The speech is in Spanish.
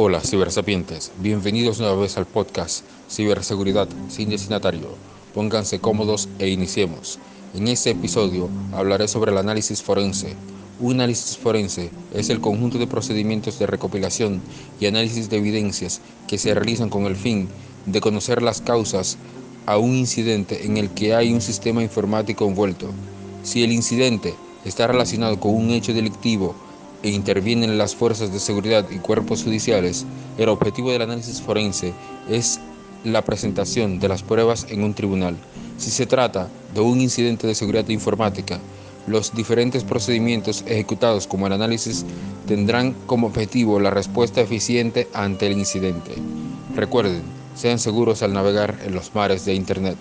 Hola, cibersapientes. Bienvenidos una vez al podcast Ciberseguridad sin destinatario. Pónganse cómodos e iniciemos. En este episodio hablaré sobre el análisis forense. Un análisis forense es el conjunto de procedimientos de recopilación y análisis de evidencias que se realizan con el fin de conocer las causas a un incidente en el que hay un sistema informático envuelto. Si el incidente está relacionado con un hecho delictivo e intervienen las fuerzas de seguridad y cuerpos judiciales, el objetivo del análisis forense es la presentación de las pruebas en un tribunal. Si se trata de un incidente de seguridad informática, los diferentes procedimientos ejecutados como el análisis tendrán como objetivo la respuesta eficiente ante el incidente. Recuerden, sean seguros al navegar en los mares de Internet.